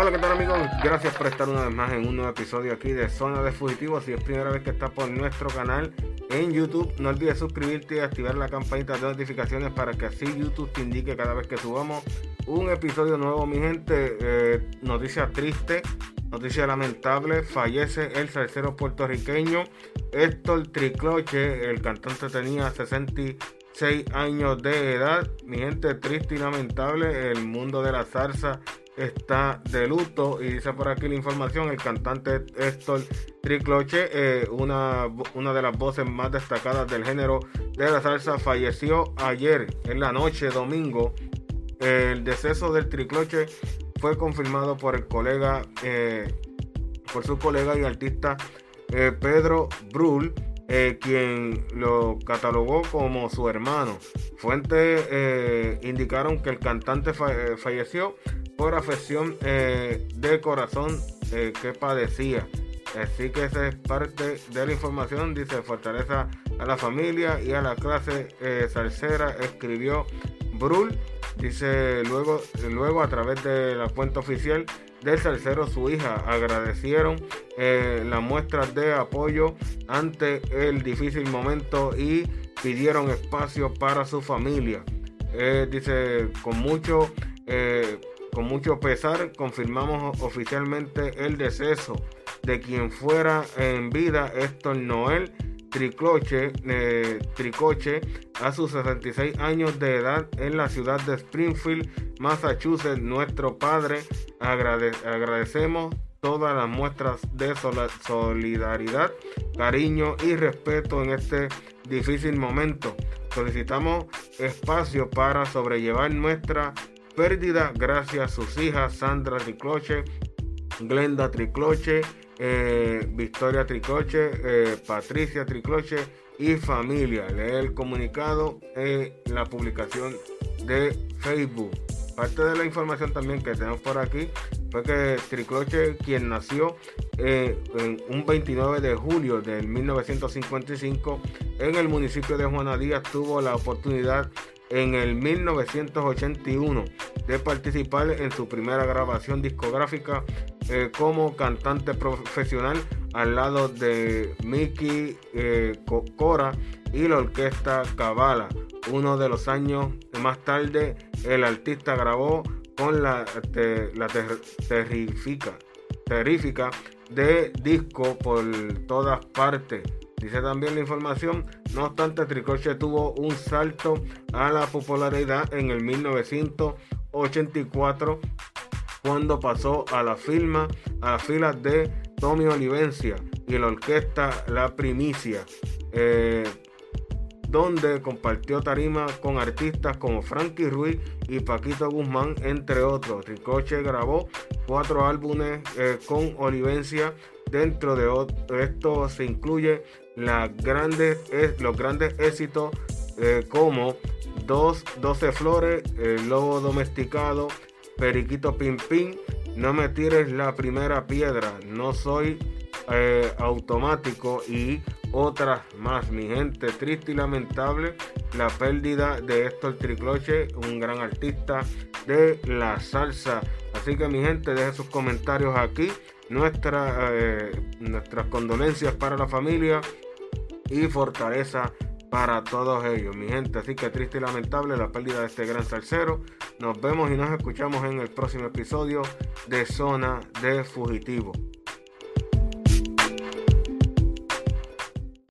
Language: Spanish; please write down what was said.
Hola, ¿qué tal amigos? Gracias por estar una vez más en un nuevo episodio aquí de Zona de Fugitivos. Si es primera vez que estás por nuestro canal en YouTube, no olvides suscribirte y activar la campanita de notificaciones para que así YouTube te indique cada vez que subamos un episodio nuevo, mi gente. Eh, noticia triste, noticia lamentable. Fallece el salsero puertorriqueño Héctor Tricloche. El cantante tenía 66 años de edad. Mi gente, triste y lamentable. El mundo de la salsa está de luto y dice por aquí la información, el cantante Héctor Tricloche, eh, una, una de las voces más destacadas del género de la salsa, falleció ayer en la noche, domingo. El deceso del Tricloche fue confirmado por el colega, eh, por su colega y artista eh, Pedro Brul, quien lo catalogó como su hermano. Fuentes indicaron que el cantante falleció por afección eh, de corazón eh, que padecía. Así que esa es parte de la información. Dice fortaleza a la familia y a la clase eh, salsera. Escribió Brul. Dice luego, luego a través de la cuenta oficial del salsero, su hija agradecieron las muestras de apoyo ante el difícil momento y pidieron espacio para su familia. dice con mucho con mucho pesar confirmamos oficialmente el deceso de quien fuera en vida Héctor Noel Tricloche, eh, Tricoche a sus 66 años de edad en la ciudad de Springfield, Massachusetts. Nuestro padre agradecemos todas las muestras de solidaridad, cariño y respeto en este difícil momento. Solicitamos espacio para sobrellevar nuestra pérdida gracias a sus hijas Sandra Tricloche, Glenda Tricloche, eh, Victoria Tricloche, eh, Patricia Tricloche y familia. Lee el comunicado en la publicación de Facebook. Parte de la información también que tenemos por aquí fue que Tricloche, quien nació eh, en un 29 de julio de 1955 en el municipio de Juana Díaz, tuvo la oportunidad en el 1981 de participar en su primera grabación discográfica eh, como cantante profesional al lado de Mickey eh, Cora y la orquesta Cabala. Uno de los años más tarde, el artista grabó con la, la terrífica, de disco por todas partes Dice también la información, no obstante, Tricoche tuvo un salto a la popularidad en el 1984 cuando pasó a la firma, a la fila de Tommy Olivencia y la orquesta La Primicia, eh, donde compartió tarima con artistas como Frankie Ruiz y Paquito Guzmán, entre otros. Tricoche grabó cuatro álbumes eh, con Olivencia. Dentro de esto se incluye las grandes, los grandes éxitos eh, como dos, 12 flores, el lobo domesticado, periquito pim pim, no me tires la primera piedra, no soy eh, automático y otras más. Mi gente, triste y lamentable la pérdida de Héctor Tricloche, un gran artista de la salsa. Así que mi gente, deje sus comentarios aquí. Eh, nuestras condolencias para la familia y fortaleza para todos ellos, mi gente. Así que triste y lamentable la pérdida de este gran salsero. Nos vemos y nos escuchamos en el próximo episodio de Zona de Fugitivo.